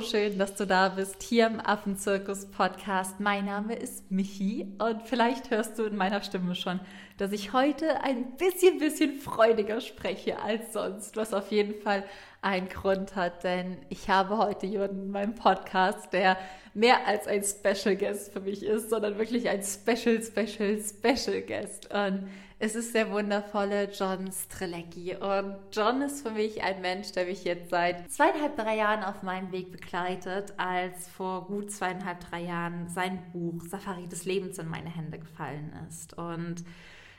schön, dass du da bist, hier im Affenzirkus Podcast. Mein Name ist Michi und vielleicht hörst du in meiner Stimme schon, dass ich heute ein bisschen, bisschen freudiger spreche als sonst, was auf jeden Fall einen Grund hat, denn ich habe heute jemanden in meinem Podcast, der mehr als ein Special Guest für mich ist, sondern wirklich ein Special, Special, Special Guest. Und es ist der wundervolle John Strelecki. Und John ist für mich ein Mensch, der mich jetzt seit zweieinhalb, drei Jahren auf meinem Weg begleitet, als vor gut zweieinhalb, drei Jahren sein Buch Safari des Lebens in meine Hände gefallen ist. Und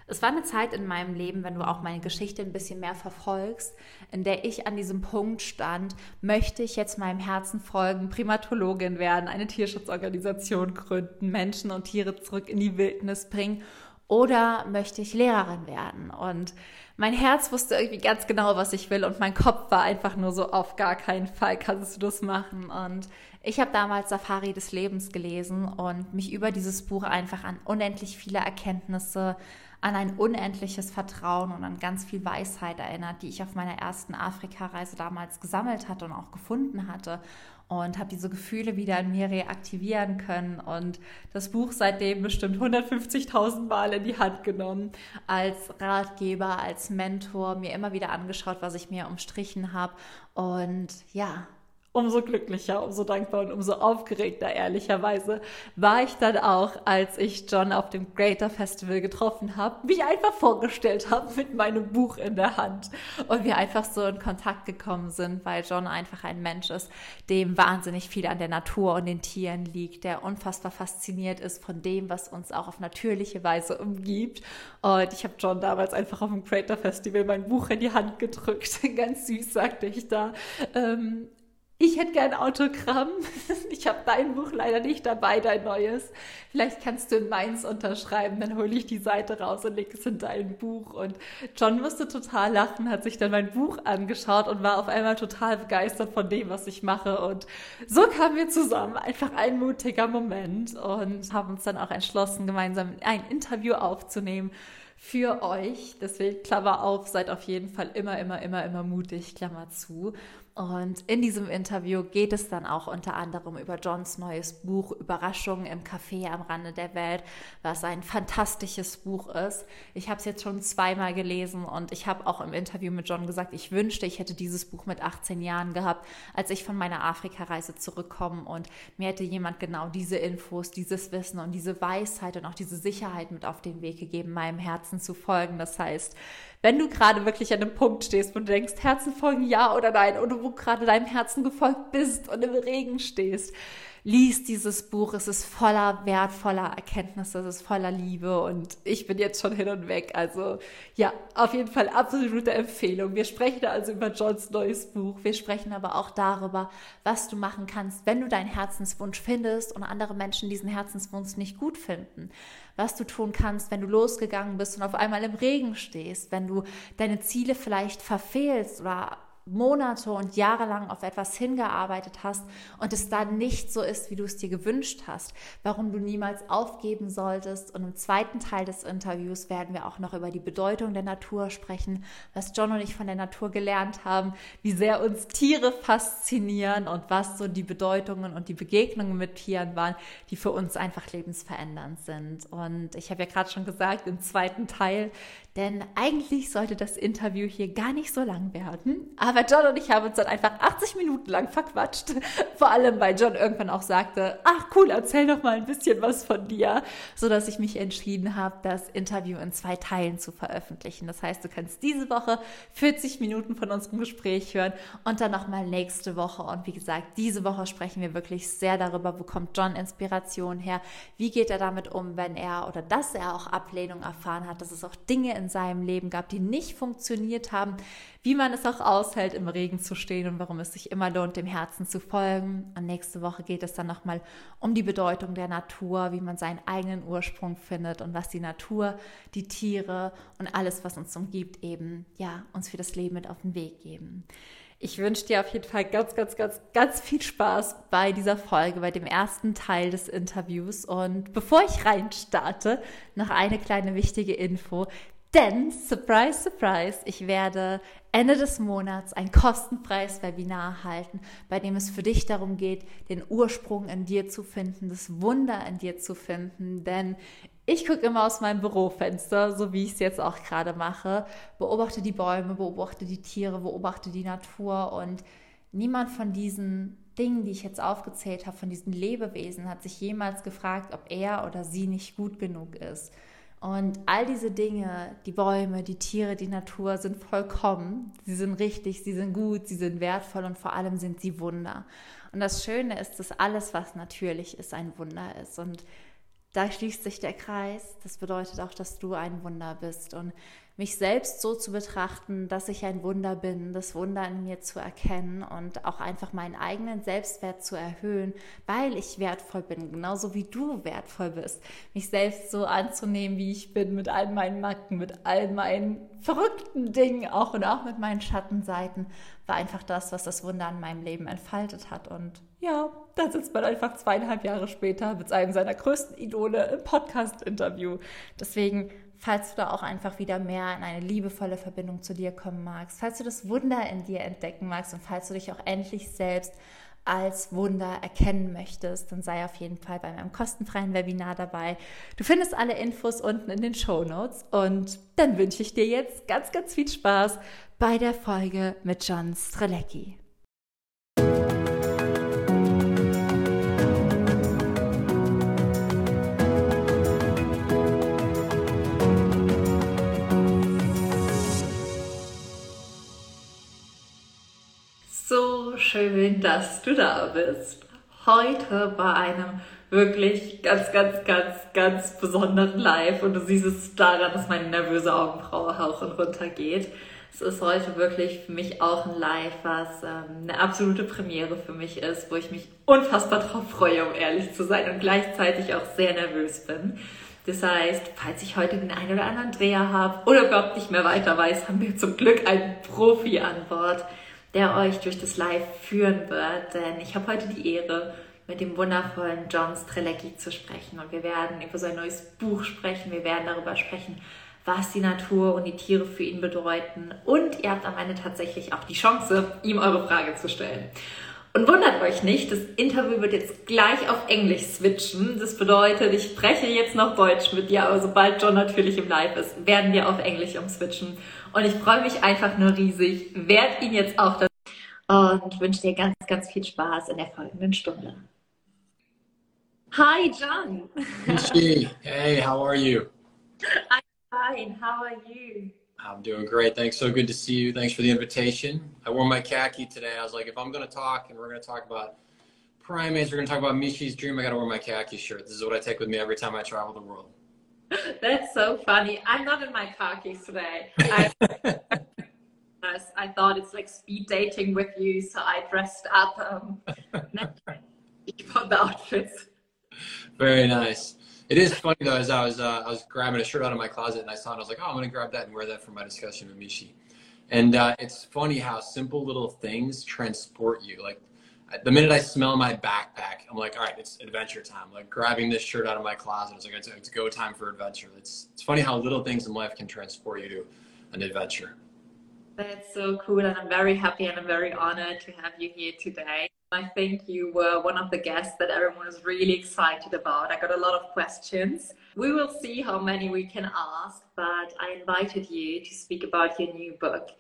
es war eine Zeit in meinem Leben, wenn du auch meine Geschichte ein bisschen mehr verfolgst, in der ich an diesem Punkt stand, möchte ich jetzt meinem Herzen folgen, Primatologin werden, eine Tierschutzorganisation gründen, Menschen und Tiere zurück in die Wildnis bringen oder möchte ich Lehrerin werden? Und mein Herz wusste irgendwie ganz genau, was ich will und mein Kopf war einfach nur so, auf gar keinen Fall kannst du das machen. Und ich habe damals Safari des Lebens gelesen und mich über dieses Buch einfach an unendlich viele Erkenntnisse, an ein unendliches Vertrauen und an ganz viel Weisheit erinnert, die ich auf meiner ersten Afrika-Reise damals gesammelt hatte und auch gefunden hatte und habe diese Gefühle wieder in mir reaktivieren können und das Buch seitdem bestimmt 150.000 Mal in die Hand genommen, als Ratgeber, als Mentor, mir immer wieder angeschaut, was ich mir umstrichen habe und ja, umso glücklicher, umso dankbar und umso aufgeregter, ehrlicherweise, war ich dann auch, als ich John auf dem Greater Festival getroffen habe, mich einfach vorgestellt habe mit meinem Buch in der Hand und wir einfach so in Kontakt gekommen sind, weil John einfach ein Mensch ist, dem wahnsinnig viel an der Natur und den Tieren liegt, der unfassbar fasziniert ist von dem, was uns auch auf natürliche Weise umgibt. Und ich habe John damals einfach auf dem Greater Festival mein Buch in die Hand gedrückt. Ganz süß, sagte ich da. Ähm, ich hätte gern Autogramm. Ich habe dein Buch leider nicht dabei, dein neues. Vielleicht kannst du in meins unterschreiben, dann hole ich die Seite raus und lege es in dein Buch. Und John musste total lachen, hat sich dann mein Buch angeschaut und war auf einmal total begeistert von dem, was ich mache. Und so kamen wir zusammen. Einfach ein mutiger Moment und haben uns dann auch entschlossen, gemeinsam ein Interview aufzunehmen für euch. Deswegen Klammer auf, seid auf jeden Fall immer, immer, immer, immer mutig, Klammer zu. Und in diesem Interview geht es dann auch unter anderem über Johns neues Buch Überraschungen im Café am Rande der Welt, was ein fantastisches Buch ist. Ich habe es jetzt schon zweimal gelesen und ich habe auch im Interview mit John gesagt, ich wünschte, ich hätte dieses Buch mit 18 Jahren gehabt, als ich von meiner Afrikareise zurückkomme und mir hätte jemand genau diese Infos, dieses Wissen und diese Weisheit und auch diese Sicherheit mit auf den Weg gegeben, meinem Herzen zu folgen. Das heißt, wenn du gerade wirklich an einem Punkt stehst, wo du denkst, Herzen folgen ja oder nein, oder wo gerade deinem Herzen gefolgt bist und im Regen stehst, lies dieses Buch. Es ist voller wertvoller Erkenntnisse, es ist voller Liebe und ich bin jetzt schon hin und weg. Also ja, auf jeden Fall absolute Empfehlung. Wir sprechen also über Johns neues Buch. Wir sprechen aber auch darüber, was du machen kannst, wenn du deinen Herzenswunsch findest und andere Menschen diesen Herzenswunsch nicht gut finden was du tun kannst, wenn du losgegangen bist und auf einmal im Regen stehst, wenn du deine Ziele vielleicht verfehlst oder Monate und Jahre lang auf etwas hingearbeitet hast und es dann nicht so ist, wie du es dir gewünscht hast, warum du niemals aufgeben solltest. Und im zweiten Teil des Interviews werden wir auch noch über die Bedeutung der Natur sprechen, was John und ich von der Natur gelernt haben, wie sehr uns Tiere faszinieren und was so die Bedeutungen und die Begegnungen mit Tieren waren, die für uns einfach lebensverändernd sind. Und ich habe ja gerade schon gesagt, im zweiten Teil, denn eigentlich sollte das Interview hier gar nicht so lang werden, aber John und ich haben uns dann einfach 80 Minuten lang verquatscht. Vor allem, weil John irgendwann auch sagte, ach cool, erzähl doch mal ein bisschen was von dir, so dass ich mich entschieden habe, das Interview in zwei Teilen zu veröffentlichen. Das heißt, du kannst diese Woche 40 Minuten von unserem Gespräch hören und dann nochmal nächste Woche. Und wie gesagt, diese Woche sprechen wir wirklich sehr darüber, wo kommt John Inspiration her? Wie geht er damit um, wenn er oder dass er auch Ablehnung erfahren hat, dass es auch Dinge in seinem Leben gab, die nicht funktioniert haben, wie man es auch aushält, im Regen zu stehen und warum es sich immer lohnt, dem Herzen zu folgen. Und nächste Woche geht es dann nochmal um die Bedeutung der Natur, wie man seinen eigenen Ursprung findet und was die Natur, die Tiere und alles, was uns umgibt, eben, ja, uns für das Leben mit auf den Weg geben. Ich wünsche dir auf jeden Fall ganz, ganz, ganz, ganz viel Spaß bei dieser Folge, bei dem ersten Teil des Interviews. Und bevor ich rein starte, noch eine kleine wichtige Info. Denn, surprise, surprise, ich werde Ende des Monats ein kostenfreies Webinar halten, bei dem es für dich darum geht, den Ursprung in dir zu finden, das Wunder in dir zu finden. Denn ich gucke immer aus meinem Bürofenster, so wie ich es jetzt auch gerade mache, beobachte die Bäume, beobachte die Tiere, beobachte die Natur und niemand von diesen Dingen, die ich jetzt aufgezählt habe, von diesen Lebewesen, hat sich jemals gefragt, ob er oder sie nicht gut genug ist. Und all diese Dinge, die Bäume, die Tiere, die Natur sind vollkommen. Sie sind richtig, sie sind gut, sie sind wertvoll und vor allem sind sie Wunder. Und das Schöne ist, dass alles, was natürlich ist, ein Wunder ist. Und da schließt sich der Kreis. Das bedeutet auch, dass du ein Wunder bist. Und mich selbst so zu betrachten, dass ich ein Wunder bin, das Wunder in mir zu erkennen und auch einfach meinen eigenen Selbstwert zu erhöhen, weil ich wertvoll bin, genauso wie du wertvoll bist. Mich selbst so anzunehmen, wie ich bin, mit all meinen Macken, mit all meinen verrückten Dingen auch und auch mit meinen Schattenseiten, war einfach das, was das Wunder an meinem Leben entfaltet hat. Und ja, da sitzt man einfach zweieinhalb Jahre später mit einem seiner größten Idole im Podcast-Interview. Deswegen falls du da auch einfach wieder mehr in eine liebevolle Verbindung zu dir kommen magst, falls du das Wunder in dir entdecken magst und falls du dich auch endlich selbst als Wunder erkennen möchtest, dann sei auf jeden Fall bei meinem kostenfreien Webinar dabei. Du findest alle Infos unten in den Show Notes und dann wünsche ich dir jetzt ganz, ganz viel Spaß bei der Folge mit John Strelecki. Schön, dass du da bist. Heute bei einem wirklich ganz, ganz, ganz, ganz besonderen Live und du siehst es daran, dass meine nervöse Augenbraue hoch und runter geht. Es ist heute wirklich für mich auch ein Live, was ähm, eine absolute Premiere für mich ist, wo ich mich unfassbar drauf freue, um ehrlich zu sein und gleichzeitig auch sehr nervös bin. Das heißt, falls ich heute den einen oder anderen Dreher habe oder überhaupt nicht mehr weiter weiß, haben wir zum Glück einen Profi an Bord, der euch durch das Live führen wird. Denn ich habe heute die Ehre, mit dem wundervollen John Strelecki zu sprechen. Und wir werden über sein neues Buch sprechen. Wir werden darüber sprechen, was die Natur und die Tiere für ihn bedeuten. Und ihr habt am Ende tatsächlich auch die Chance, ihm eure Frage zu stellen. Und wundert euch nicht, das Interview wird jetzt gleich auf Englisch switchen. Das bedeutet, ich spreche jetzt noch Deutsch mit dir, aber sobald John natürlich im Live ist, werden wir auf Englisch umswitchen. Und ich freue mich einfach nur riesig, werde ihn jetzt auch das und wünsche dir ganz, ganz viel Spaß in der folgenden Stunde. Hi, John. Hey, how are you? I'm fine. How are you? I'm doing great. Thanks. So good to see you. Thanks for the invitation. I wore my khaki today. I was like, if I'm going to talk and we're going to talk about primates, we're going to talk about Michi's dream, I got to wear my khaki shirt. This is what I take with me every time I travel the world. That's so funny. I'm not in my khakis today. I, I thought it's like speed dating with you, so I dressed up um, for the outfits. Very nice. It is funny though, as I was uh, I was grabbing a shirt out of my closet and I saw it, I was like, oh, I'm gonna grab that and wear that for my discussion with Michi. And uh, it's funny how simple little things transport you. Like the minute I smell my backpack, I'm like, all right, it's adventure time. Like grabbing this shirt out of my closet, it's like it's, it's go time for adventure. It's it's funny how little things in life can transport you to an adventure. That's so cool, and I'm very happy and I'm very honored to have you here today. I think you were one of the guests that everyone was really excited about. I got a lot of questions. We will see how many we can ask, but I invited you to speak about your new book.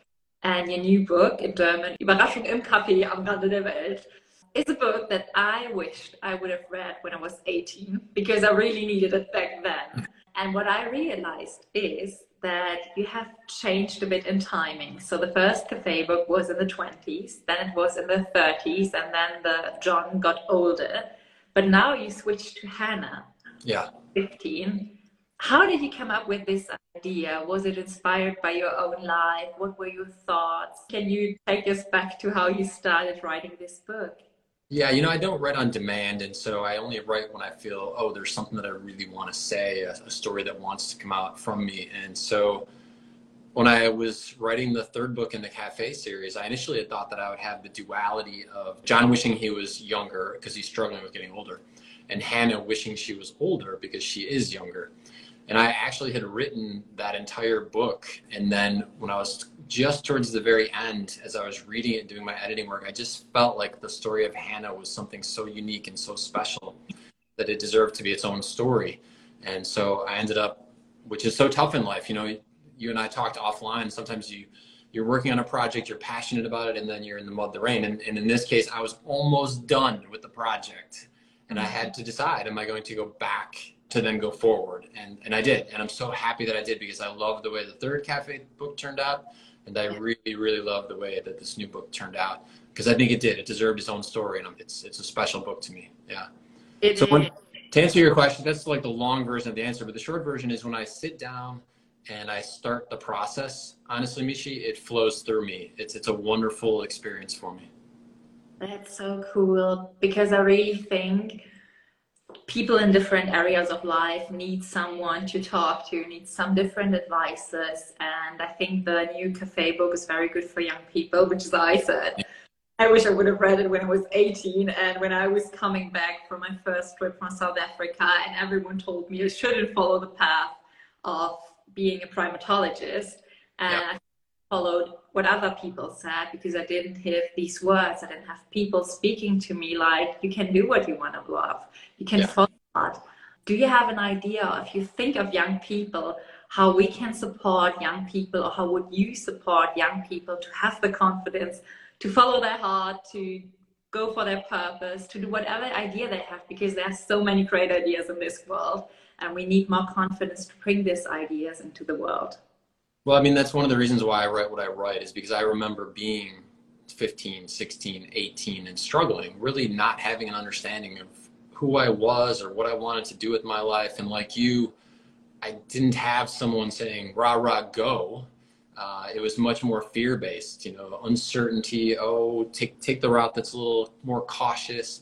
And your new book in German, Überraschung im Café am Rande der Welt, is a book that I wished I would have read when I was 18 because I really needed it back then. Mm. And what I realized is that you have changed a bit in timing. So the first cafe book was in the 20s, then it was in the 30s, and then the John got older. But now you switched to Hannah. Yeah. 15. How did you come up with this idea? Was it inspired by your own life? What were your thoughts? Can you take us back to how you started writing this book? Yeah, you know, I don't write on demand. And so I only write when I feel, oh, there's something that I really want to say, a, a story that wants to come out from me. And so when I was writing the third book in the cafe series, I initially had thought that I would have the duality of John wishing he was younger because he's struggling with getting older, and Hannah wishing she was older because she is younger. And I actually had written that entire book. And then when I was just towards the very end, as I was reading it, doing my editing work, I just felt like the story of Hannah was something so unique and so special that it deserved to be its own story. And so I ended up, which is so tough in life. You know, you and I talked offline. Sometimes you, you're working on a project, you're passionate about it, and then you're in the mud, the rain. And, and in this case, I was almost done with the project. And I mm-hmm. had to decide, am I going to go back to then go forward. And, and I did. And I'm so happy that I did because I love the way the third cafe book turned out. And I really, really love the way that this new book turned out because I think it did. It deserved its own story. And it's, it's a special book to me. Yeah. It so when, to answer your question, that's like the long version of the answer. But the short version is when I sit down and I start the process, honestly, Michi, it flows through me. It's, it's a wonderful experience for me. That's so cool because I really think people in different areas of life need someone to talk to, need some different advices. And I think the new cafe book is very good for young people, which is I said. I wish I would have read it when I was 18 and when I was coming back from my first trip from South Africa and everyone told me I shouldn't follow the path of being a primatologist. And yeah. I followed what other people said because I didn't have these words. I didn't have people speaking to me like, you can do what you want to love. You can yeah. follow that. Do you have an idea, if you think of young people, how we can support young people or how would you support young people to have the confidence to follow their heart, to go for their purpose, to do whatever idea they have because there are so many great ideas in this world and we need more confidence to bring these ideas into the world. Well, I mean, that's one of the reasons why I write what I write is because I remember being 15, 16, 18 and struggling, really not having an understanding of who I was or what I wanted to do with my life. And like you, I didn't have someone saying, rah, rah, go. Uh, it was much more fear based, you know, uncertainty. Oh, take, take the route that's a little more cautious.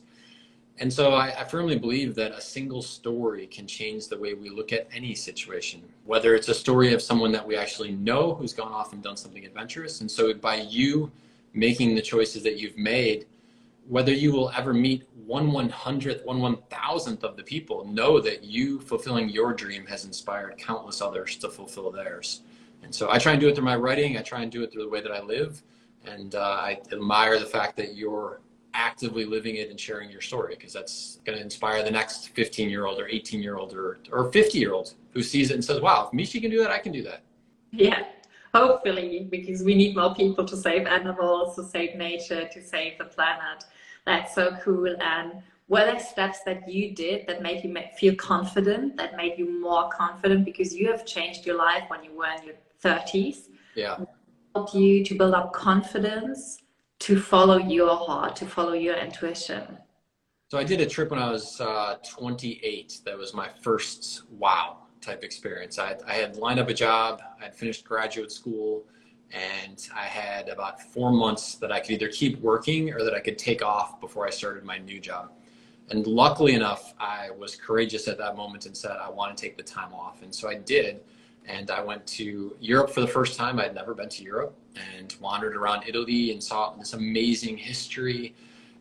And so I, I, firmly believe that a single story can change the way we look at any situation, whether it's a story of someone that we actually know who's gone off and done something adventurous. And so by you making the choices that you've made, whether you will ever meet one one hundredth, one one thousandth of the people, know that you fulfilling your dream has inspired countless others to fulfill theirs. And so I try and do it through my writing. I try and do it through the way that I live. And uh, I admire the fact that you're actively living it and sharing your story because that's going to inspire the next 15 year old or 18 year old or, or 50 year old who sees it and says, wow, if Michi can do that, I can do that. Yeah, hopefully, because we need more people to save animals, to save nature, to save the planet. That's so cool. And were there steps that you did that made you feel confident, that made you more confident because you have changed your life when you were in your 30s? Yeah. Helped you to build up confidence to follow your heart, to follow your intuition? So I did a trip when I was uh, 28. That was my first wow type experience. I, I had lined up a job. I had finished graduate school and I had about four months that I could either keep working or that I could take off before I started my new job. And luckily enough, I was courageous at that moment and said, I want to take the time off. And so I did. And I went to Europe for the first time. I'd never been to Europe and wandered around Italy and saw this amazing history.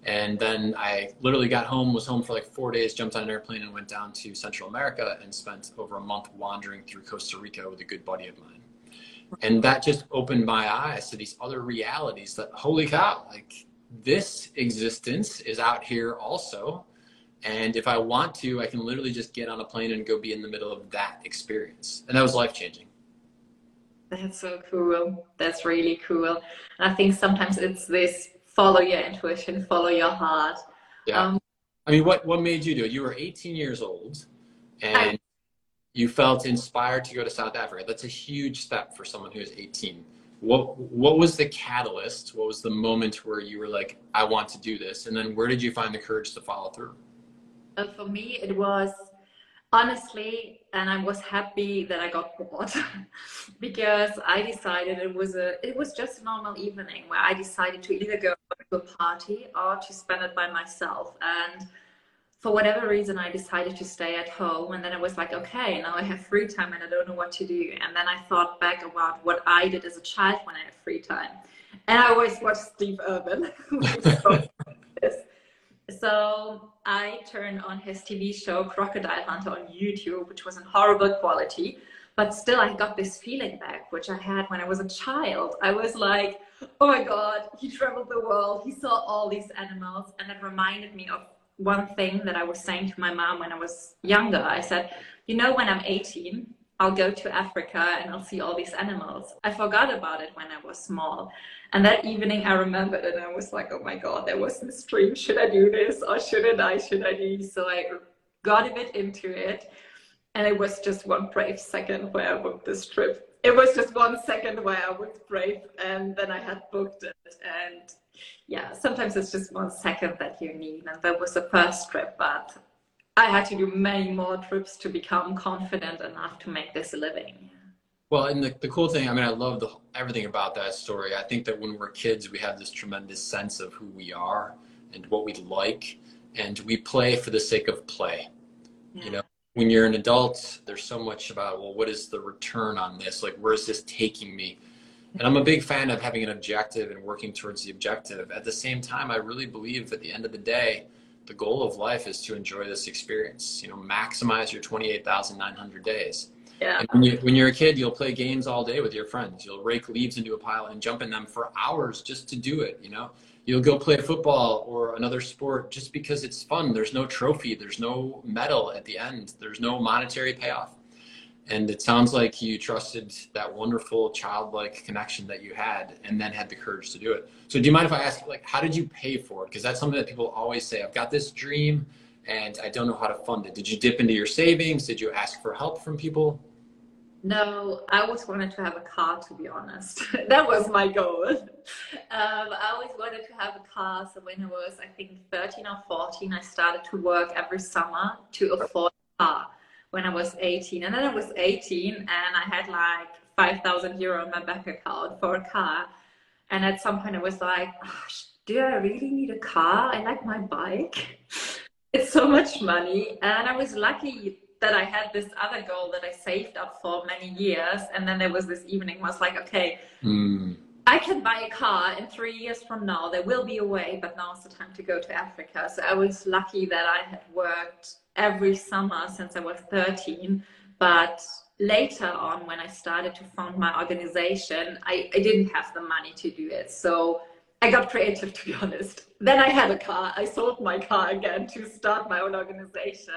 And then I literally got home, was home for like four days, jumped on an airplane and went down to Central America and spent over a month wandering through Costa Rica with a good buddy of mine and that just opened my eyes to these other realities that holy cow like this existence is out here also and if i want to i can literally just get on a plane and go be in the middle of that experience and that was life changing that's so cool that's really cool and i think sometimes it's this follow your intuition follow your heart yeah um, i mean what what made you do it you were 18 years old and I- you felt inspired to go to South Africa. That's a huge step for someone who is 18. What what was the catalyst? What was the moment where you were like, I want to do this? And then where did you find the courage to follow through? For me, it was honestly, and I was happy that I got bored because I decided it was a it was just a normal evening where I decided to either go to a party or to spend it by myself and for whatever reason, I decided to stay at home. And then I was like, okay, now I have free time and I don't know what to do. And then I thought back about what I did as a child when I had free time. And I always watched Steve. So I turned on his TV show Crocodile Hunter on YouTube, which was in horrible quality. But still, I got this feeling back, which I had when I was a child. I was like, oh my God, he traveled the world. He saw all these animals. And it reminded me of one thing that I was saying to my mom when I was younger. I said, you know, when I'm 18, I'll go to Africa and I'll see all these animals. I forgot about it when I was small. And that evening I remembered and I was like, oh my God, there was this dream. Should I do this or shouldn't I? Should I do? So I got a bit into it. And it was just one brave second where I booked this trip. It was just one second where I was brave and then I had booked it. And yeah, sometimes it's just one second that you need. And that was the first trip, but I had to do many more trips to become confident enough to make this a living. Well, and the, the cool thing, I mean, I love the, everything about that story. I think that when we're kids, we have this tremendous sense of who we are and what we like, and we play for the sake of play. Yeah. You know, when you're an adult, there's so much about, well, what is the return on this? Like, where is this taking me? And I'm a big fan of having an objective and working towards the objective. At the same time, I really believe at the end of the day, the goal of life is to enjoy this experience. You know, maximize your 28,900 days. Yeah. And when, you, when you're a kid, you'll play games all day with your friends. You'll rake leaves into a pile and jump in them for hours just to do it. You know, you'll go play football or another sport just because it's fun. There's no trophy. There's no medal at the end. There's no monetary payoff and it sounds like you trusted that wonderful childlike connection that you had and then had the courage to do it so do you mind if i ask like how did you pay for it because that's something that people always say i've got this dream and i don't know how to fund it did you dip into your savings did you ask for help from people no, I always wanted to have a car, to be honest. that was my goal. Um, I always wanted to have a car. So when I was, I think, 13 or 14, I started to work every summer to afford a car when I was 18. And then I was 18 and I had like 5,000 euro in my bank account for a car. And at some point I was like, oh, do I really need a car? I like my bike. it's so much money. And I was lucky that I had this other goal that I saved up for many years. And then there was this evening I was like, okay, mm. I can buy a car in three years from now. There will be a way, but now is the time to go to Africa. So I was lucky that I had worked every summer since I was 13. But later on, when I started to found my organization, I, I didn't have the money to do it. So I got creative, to be honest. Then I had a car. I sold my car again to start my own organization.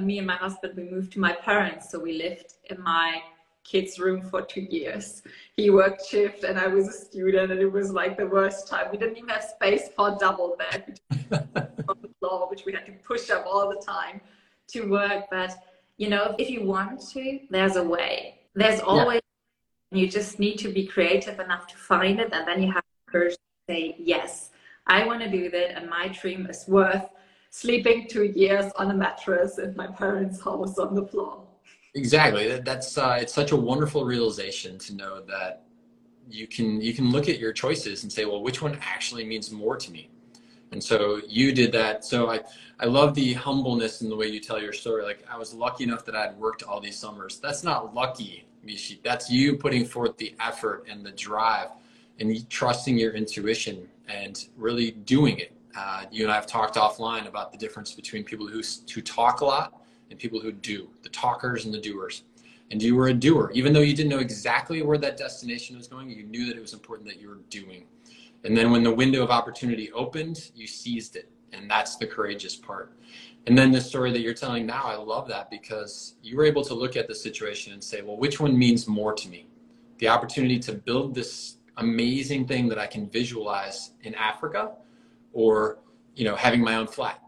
Me and my husband, we moved to my parents. So we lived in my kid's room for two years. He worked shift and I was a student and it was like the worst time. We didn't even have space for a double bed floor, which we had to push up all the time to work. But you know, if you want to, there's a way. There's always yeah. you just need to be creative enough to find it and then you have to say, Yes, I want to do that and my dream is worth sleeping two years on a mattress in my parents' house on the floor. Exactly. That's uh, it's such a wonderful realization to know that you can you can look at your choices and say, well, which one actually means more to me? And so you did that. So I I love the humbleness in the way you tell your story. Like I was lucky enough that I'd worked all these summers. That's not lucky, Michi. That's you putting forth the effort and the drive and trusting your intuition and really doing it. Uh, you and I have talked offline about the difference between people who who talk a lot and people who do, the talkers and the doers. And you were a doer. Even though you didn't know exactly where that destination was going, you knew that it was important that you were doing. And then when the window of opportunity opened, you seized it. And that's the courageous part. And then the story that you're telling now, I love that because you were able to look at the situation and say, well, which one means more to me? The opportunity to build this amazing thing that I can visualize in Africa or, you know, having my own flat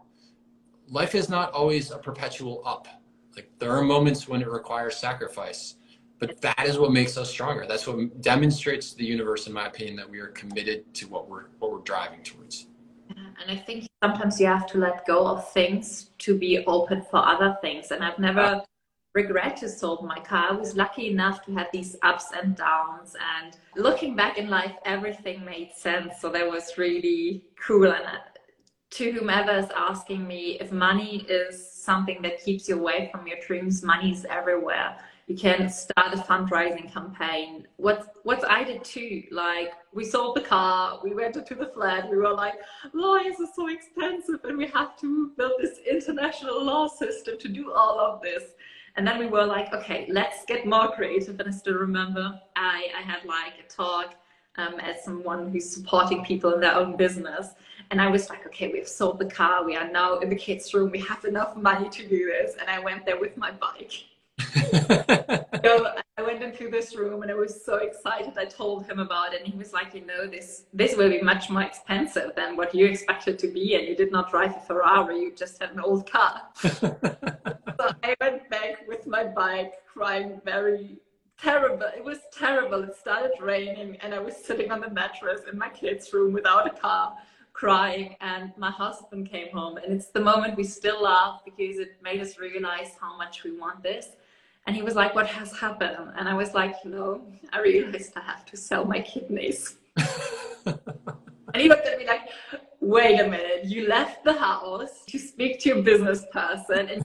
life is not always a perpetual up. Like there are moments when it requires sacrifice, but that is what makes us stronger. That's what demonstrates the universe, in my opinion, that we are committed to what we're what we're driving towards. And I think sometimes you have to let go of things to be open for other things. And I've never regretted sold my car. I was lucky enough to have these ups and downs. And looking back in life, everything made sense. So that was really cool. And uh, to whomever is asking me if money is something that keeps you away from your dreams, money is everywhere. You can start a fundraising campaign. What's what I did too, like we sold the car, we went into the flat, we were like, lawyers are so expensive and we have to build this international law system to do all of this. And then we were like, okay, let's get more creative. And I still remember I, I had like a talk um, as someone who's supporting people in their own business. And I was like, okay, we've sold the car. We are now in the kids' room. We have enough money to do this. And I went there with my bike. so I went into this room and I was so excited. I told him about it, and he was like, "You know, this this will be much more expensive than what you expected to be, and you did not drive a Ferrari. You just had an old car." so I went back with my bike, crying very terrible. It was terrible. It started raining, and I was sitting on the mattress in my kids' room without a car, crying. And my husband came home, and it's the moment we still laugh because it made us realize how much we want this. And he was like, What has happened? And I was like, You know, I realized I have to sell my kidneys. and he looked at me like, Wait a minute, you left the house to speak to a business person and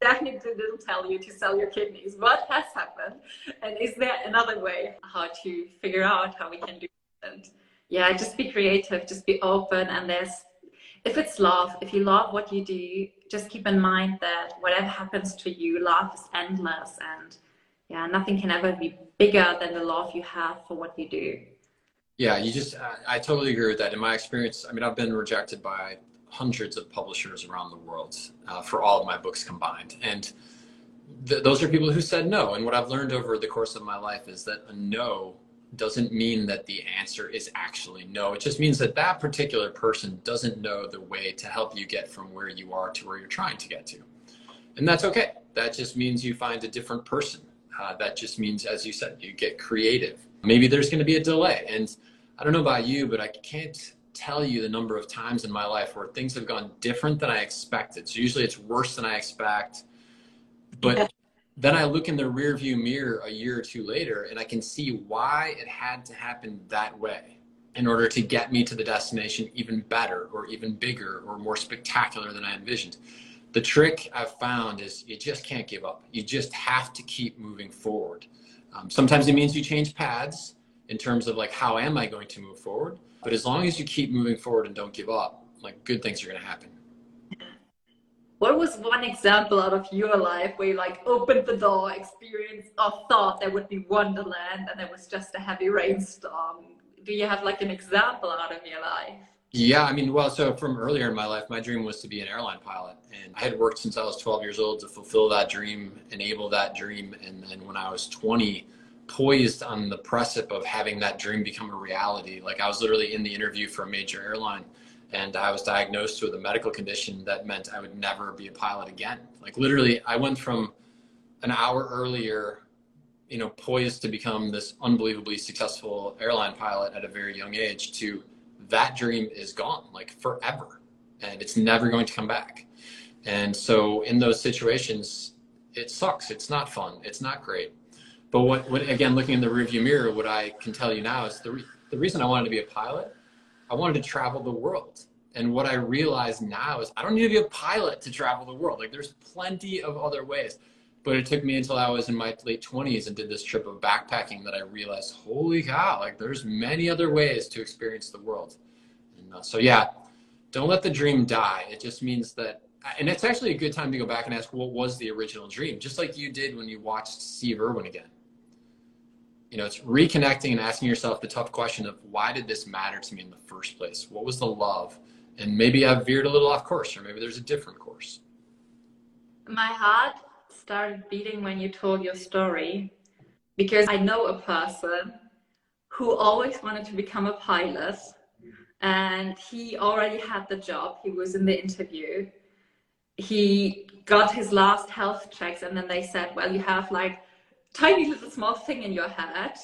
definitely didn't tell you to sell your kidneys. What has happened? And is there another way how to figure out how we can do it? And yeah, just be creative, just be open. And there's, if it's love, if you love what you do, just keep in mind that whatever happens to you, love is endless. And yeah, nothing can ever be bigger than the love you have for what you do. Yeah, you just, I, I totally agree with that. In my experience, I mean, I've been rejected by hundreds of publishers around the world uh, for all of my books combined. And th- those are people who said no. And what I've learned over the course of my life is that a no doesn't mean that the answer is actually no. It just means that that particular person doesn't know the way to help you get from where you are to where you're trying to get to. And that's okay. That just means you find a different person. Uh, that just means, as you said, you get creative. Maybe there's going to be a delay. And I don't know about you, but I can't tell you the number of times in my life where things have gone different than I expected. So usually it's worse than I expect. But. Then I look in the rearview mirror a year or two later and I can see why it had to happen that way in order to get me to the destination even better or even bigger or more spectacular than I envisioned. The trick I've found is you just can't give up. You just have to keep moving forward. Um, sometimes it means you change paths in terms of like, how am I going to move forward? But as long as you keep moving forward and don't give up, like good things are going to happen. What was one example out of your life where you like opened the door, experienced or thought there would be Wonderland and there was just a heavy rainstorm? Do you have like an example out of your life? Yeah, I mean, well, so from earlier in my life, my dream was to be an airline pilot. And I had worked since I was 12 years old to fulfill that dream, enable that dream. And then when I was 20, poised on the precipice of having that dream become a reality. Like I was literally in the interview for a major airline and I was diagnosed with a medical condition that meant I would never be a pilot again. Like literally I went from an hour earlier, you know, poised to become this unbelievably successful airline pilot at a very young age to that dream is gone like forever and it's never going to come back. And so in those situations, it sucks. It's not fun. It's not great but what, what again, looking in the rearview mirror, what I can tell you now is the, re- the reason I wanted to be a pilot, I wanted to travel the world. And what I realize now is I don't need to be a pilot to travel the world. Like there's plenty of other ways. But it took me until I was in my late 20s and did this trip of backpacking that I realized, holy cow, like there's many other ways to experience the world. And uh, so, yeah, don't let the dream die. It just means that and it's actually a good time to go back and ask what was the original dream just like you did when you watched steve irwin again you know, it's reconnecting and asking yourself the tough question of why did this matter to me in the first place? What was the love? And maybe I've veered a little off course, or maybe there's a different course. My heart started beating when you told your story because I know a person who always wanted to become a pilot and he already had the job. He was in the interview. He got his last health checks and then they said, well, you have like tiny little small thing in your head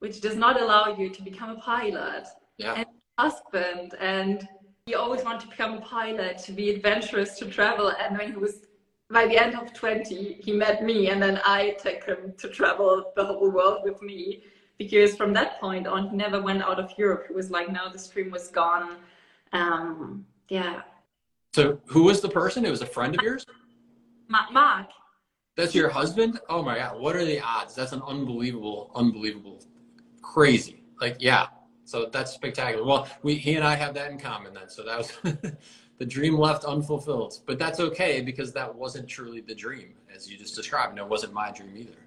which does not allow you to become a pilot yeah. and husband and he always wanted to become a pilot to be adventurous to travel and when he was by the end of 20 he met me and then i took him to travel the whole world with me because from that point on he never went out of europe he was like no this dream was gone um, yeah So who was the person? It was a friend of yours? Mark. That's your husband? Oh my God. What are the odds? That's an unbelievable, unbelievable, crazy. Like, yeah. So that's spectacular. Well, we, he and I have that in common then. So that was the dream left unfulfilled, but that's okay because that wasn't truly the dream as you just described. And it wasn't my dream either.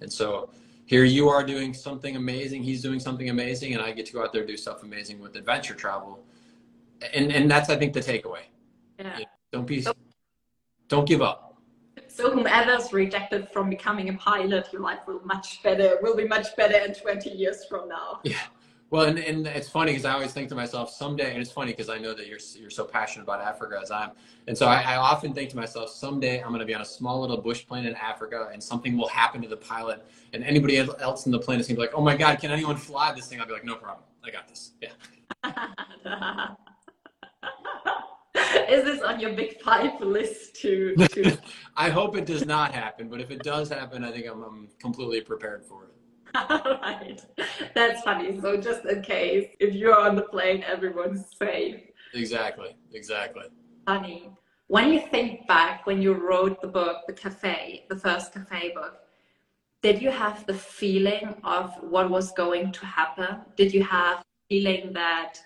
And so here you are doing something amazing. He's doing something amazing. And I get to go out there and do stuff amazing with adventure travel. And, and that's, I think, the takeaway. Yeah. Don't be, don't give up so whomever's rejected from becoming a pilot, your life will much better, will be much better in 20 years from now. Yeah. Well, and, and it's funny because I always think to myself someday, and it's funny because I know that you're you're so passionate about Africa as I am, and so I, I often think to myself, someday I'm going to be on a small little bush plane in Africa, and something will happen to the pilot, and anybody else in the plane is going to be like, "Oh my God, can anyone fly this thing?" I'll be like, "No problem, I got this." Yeah. is this on your big five list to, to... i hope it does not happen but if it does happen i think i'm, I'm completely prepared for it. All right that's funny. So just in case if you're on the plane everyone's safe. Exactly. Exactly. Funny. When you think back when you wrote the book the cafe the first cafe book did you have the feeling of what was going to happen? Did you have feeling that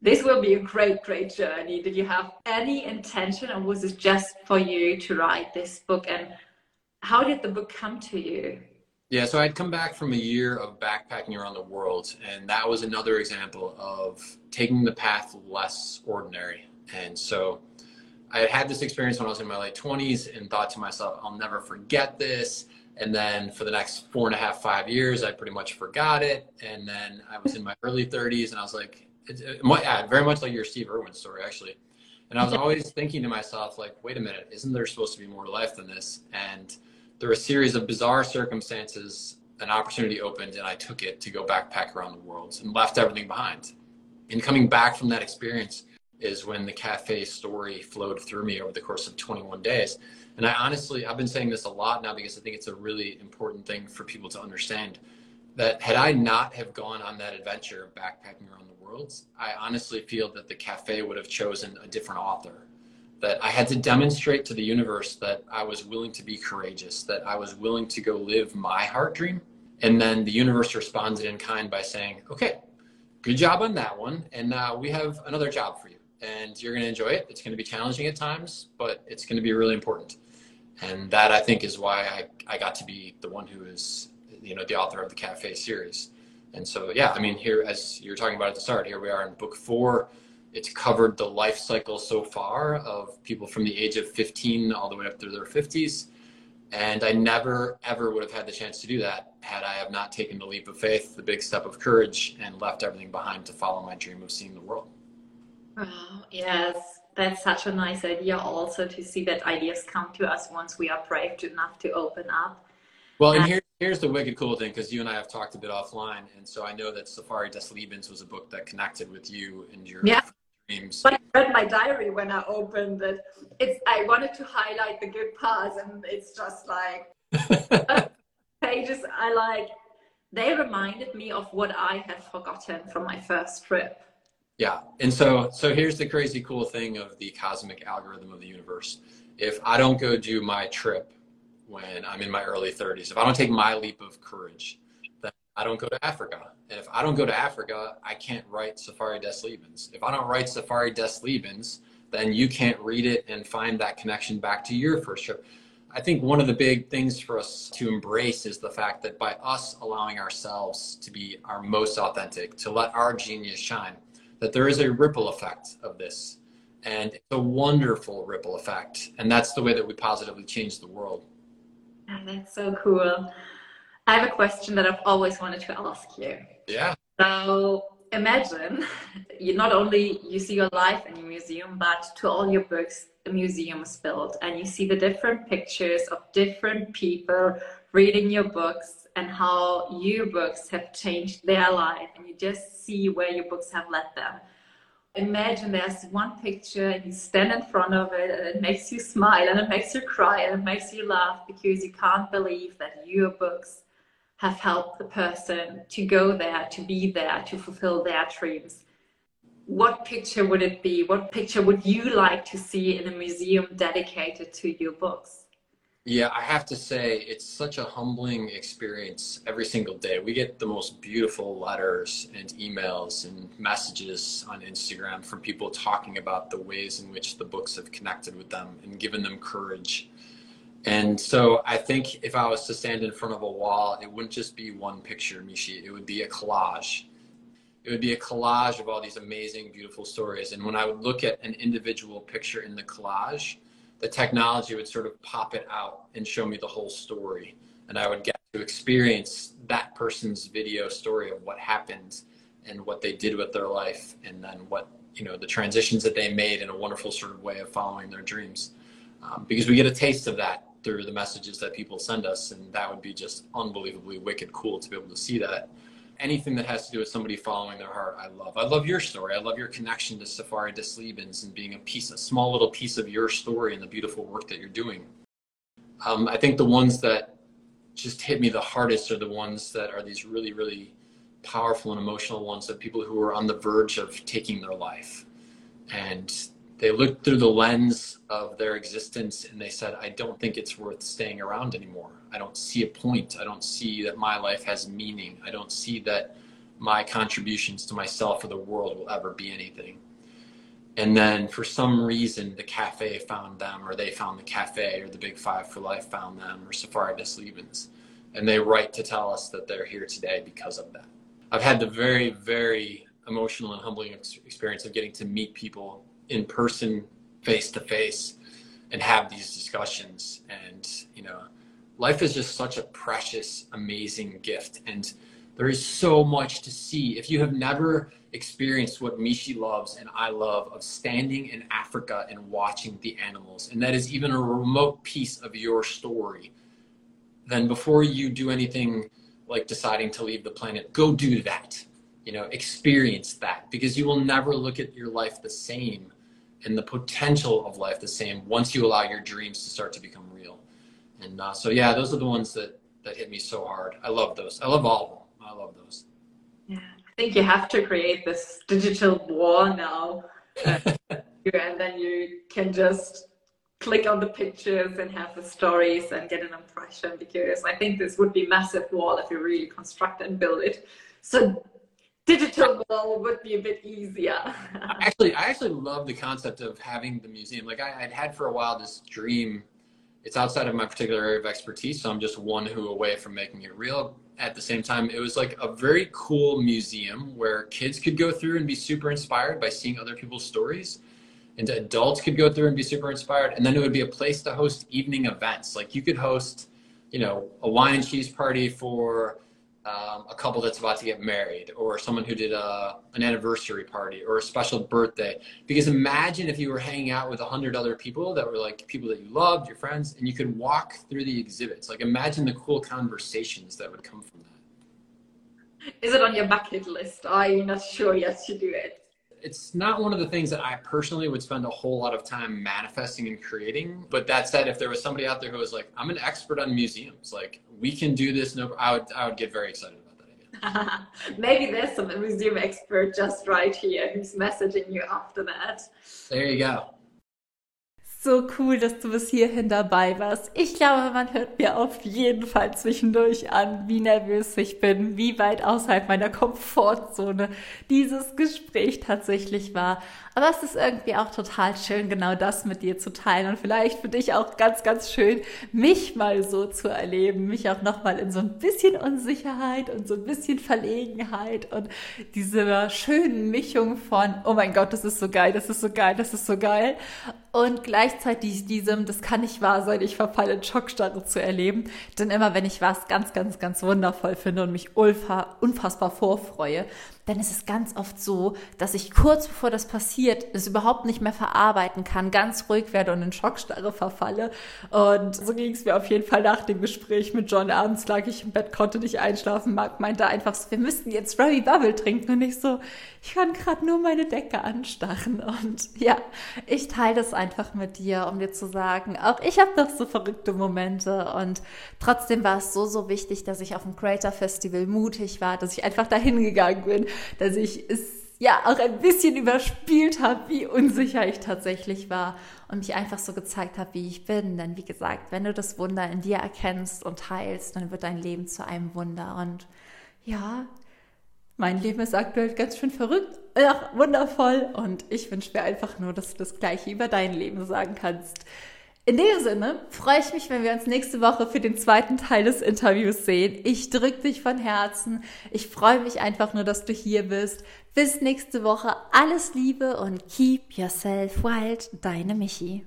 this will be a great, great journey. Did you have any intention, or was it just for you to write this book? And how did the book come to you? Yeah, so I'd come back from a year of backpacking around the world, and that was another example of taking the path less ordinary. And so I had this experience when I was in my late 20s and thought to myself, I'll never forget this. And then for the next four and a half, five years, I pretty much forgot it. And then I was in my early 30s and I was like, it, it might, yeah, very much like your Steve Irwin story, actually. And I was always thinking to myself, like, wait a minute, isn't there supposed to be more to life than this? And through a series of bizarre circumstances, an opportunity opened and I took it to go backpack around the world and left everything behind. And coming back from that experience is when the cafe story flowed through me over the course of 21 days. And I honestly, I've been saying this a lot now because I think it's a really important thing for people to understand that had I not have gone on that adventure backpacking around the world, I honestly feel that the cafe would have chosen a different author. That I had to demonstrate to the universe that I was willing to be courageous, that I was willing to go live my heart dream. And then the universe responded in kind by saying, okay, good job on that one. And now we have another job for you. And you're going to enjoy it. It's going to be challenging at times, but it's going to be really important. And that I think is why I, I got to be the one who is you know the author of the Cafe series. And so, yeah, I mean, here as you were talking about at the start, here we are in book four. It's covered the life cycle so far of people from the age of 15 all the way up through their 50s. And I never, ever would have had the chance to do that had I have not taken the leap of faith, the big step of courage, and left everything behind to follow my dream of seeing the world. Oh, yes, that's such a nice idea also to see that ideas come to us once we are brave enough to open up well, and uh, here, here's the wicked cool thing because you and I have talked a bit offline, and so I know that Safari des Lebens was a book that connected with you and your yeah. dreams. But I read my diary when I opened it. It's I wanted to highlight the good parts, and it's just like pages I like. They reminded me of what I had forgotten from my first trip. Yeah, and so so here's the crazy cool thing of the cosmic algorithm of the universe. If I don't go do my trip when I'm in my early 30s. If I don't take my leap of courage, then I don't go to Africa. And if I don't go to Africa, I can't write Safari des Lebens. If I don't write Safari des Lebens, then you can't read it and find that connection back to your first trip. I think one of the big things for us to embrace is the fact that by us allowing ourselves to be our most authentic, to let our genius shine, that there is a ripple effect of this. And it's a wonderful ripple effect. And that's the way that we positively change the world. Oh, that's so cool. I have a question that I've always wanted to ask you. Yeah. So imagine you not only you see your life in a museum, but to all your books, the museum is built, and you see the different pictures of different people reading your books and how your books have changed their life, and you just see where your books have led them imagine there's one picture and you stand in front of it and it makes you smile and it makes you cry and it makes you laugh because you can't believe that your books have helped the person to go there, to be there, to fulfill their dreams. what picture would it be? What picture would you like to see in a museum dedicated to your books? Yeah, I have to say, it's such a humbling experience every single day. We get the most beautiful letters and emails and messages on Instagram from people talking about the ways in which the books have connected with them and given them courage. And so I think if I was to stand in front of a wall, it wouldn't just be one picture, Michi, it would be a collage. It would be a collage of all these amazing, beautiful stories. And when I would look at an individual picture in the collage, the technology would sort of pop it out and show me the whole story. And I would get to experience that person's video story of what happened and what they did with their life and then what, you know, the transitions that they made in a wonderful sort of way of following their dreams. Um, because we get a taste of that through the messages that people send us. And that would be just unbelievably wicked cool to be able to see that anything that has to do with somebody following their heart, I love. I love your story. I love your connection to Safari des Lebens and being a piece, a small little piece of your story and the beautiful work that you're doing. Um, I think the ones that just hit me the hardest are the ones that are these really, really powerful and emotional ones of people who are on the verge of taking their life. And they looked through the lens of their existence and they said, I don't think it's worth staying around anymore. I don't see a point. I don't see that my life has meaning. I don't see that my contributions to myself or the world will ever be anything. And then for some reason, the cafe found them, or they found the cafe, or the Big Five for Life found them, or Safari Lebens. And they write to tell us that they're here today because of that. I've had the very, very emotional and humbling experience of getting to meet people in person, face to face, and have these discussions. And, you know, life is just such a precious, amazing gift. And there is so much to see. If you have never experienced what Michi loves and I love of standing in Africa and watching the animals, and that is even a remote piece of your story, then before you do anything like deciding to leave the planet, go do that. You know, experience that because you will never look at your life the same and the potential of life the same once you allow your dreams to start to become. And uh, so, yeah, those are the ones that that hit me so hard. I love those. I love all of them. I love those. Yeah, I think you have to create this digital wall now, uh, and then you can just click on the pictures and have the stories and get an impression. Because I think this would be massive wall if you really construct and build it. So digital wall would be a bit easier. actually, I actually love the concept of having the museum. Like I, would had for a while this dream. It's outside of my particular area of expertise, so I'm just one who away from making it real. At the same time, it was like a very cool museum where kids could go through and be super inspired by seeing other people's stories. And adults could go through and be super inspired. And then it would be a place to host evening events. Like you could host, you know, a wine and cheese party for um, a couple that's about to get married or someone who did a, an anniversary party or a special birthday. Because imagine if you were hanging out with a hundred other people that were like people that you loved, your friends, and you could walk through the exhibits. Like imagine the cool conversations that would come from that. Is it on your bucket list? You not sure yet to do it? It's not one of the things that I personally would spend a whole lot of time manifesting and creating. But that said, if there was somebody out there who was like, I'm an expert on museums, like we can do this, no, I would, I would get very excited about that idea. Maybe there's some museum expert just right here who's messaging you after that. There you go. So cool, dass du bis hierhin dabei warst. Ich glaube, man hört mir auf jeden Fall zwischendurch an, wie nervös ich bin, wie weit außerhalb meiner Komfortzone dieses Gespräch tatsächlich war. Aber es ist irgendwie auch total schön, genau das mit dir zu teilen und vielleicht für dich auch ganz, ganz schön, mich mal so zu erleben, mich auch nochmal in so ein bisschen Unsicherheit und so ein bisschen Verlegenheit und diese schönen Mischung von, oh mein Gott, das ist so geil, das ist so geil, das ist so geil und gleichzeitig diesem, das kann nicht wahr sein, ich verfalle in Schockstarre zu erleben. Denn immer wenn ich was ganz, ganz, ganz wundervoll finde und mich unfassbar vorfreue, dann ist es ganz oft so, dass ich kurz bevor das passiert, es überhaupt nicht mehr verarbeiten kann, ganz ruhig werde und in Schockstarre verfalle. Und so ging es mir auf jeden Fall nach dem Gespräch mit John. Abends lag ich im Bett, konnte nicht einschlafen. Mark meinte einfach so, wir müssten jetzt Robbie Bubble trinken. Und ich so, ich kann gerade nur meine Decke anstarren. Und ja, ich teile das einfach mit dir, um dir zu sagen, auch ich habe noch so verrückte Momente. Und trotzdem war es so, so wichtig, dass ich auf dem Creator Festival mutig war, dass ich einfach dahin gegangen bin dass ich es ja auch ein bisschen überspielt habe, wie unsicher ich tatsächlich war und mich einfach so gezeigt habe, wie ich bin. Denn wie gesagt, wenn du das Wunder in dir erkennst und teilst, dann wird dein Leben zu einem Wunder. Und ja, mein Leben ist aktuell ganz schön verrückt, ach, wundervoll. Und ich wünsche mir einfach nur, dass du das Gleiche über dein Leben sagen kannst. In dem Sinne freue ich mich, wenn wir uns nächste Woche für den zweiten Teil des Interviews sehen. Ich drücke dich von Herzen. Ich freue mich einfach nur, dass du hier bist. Bis nächste Woche. Alles Liebe und keep yourself wild. Deine Michi.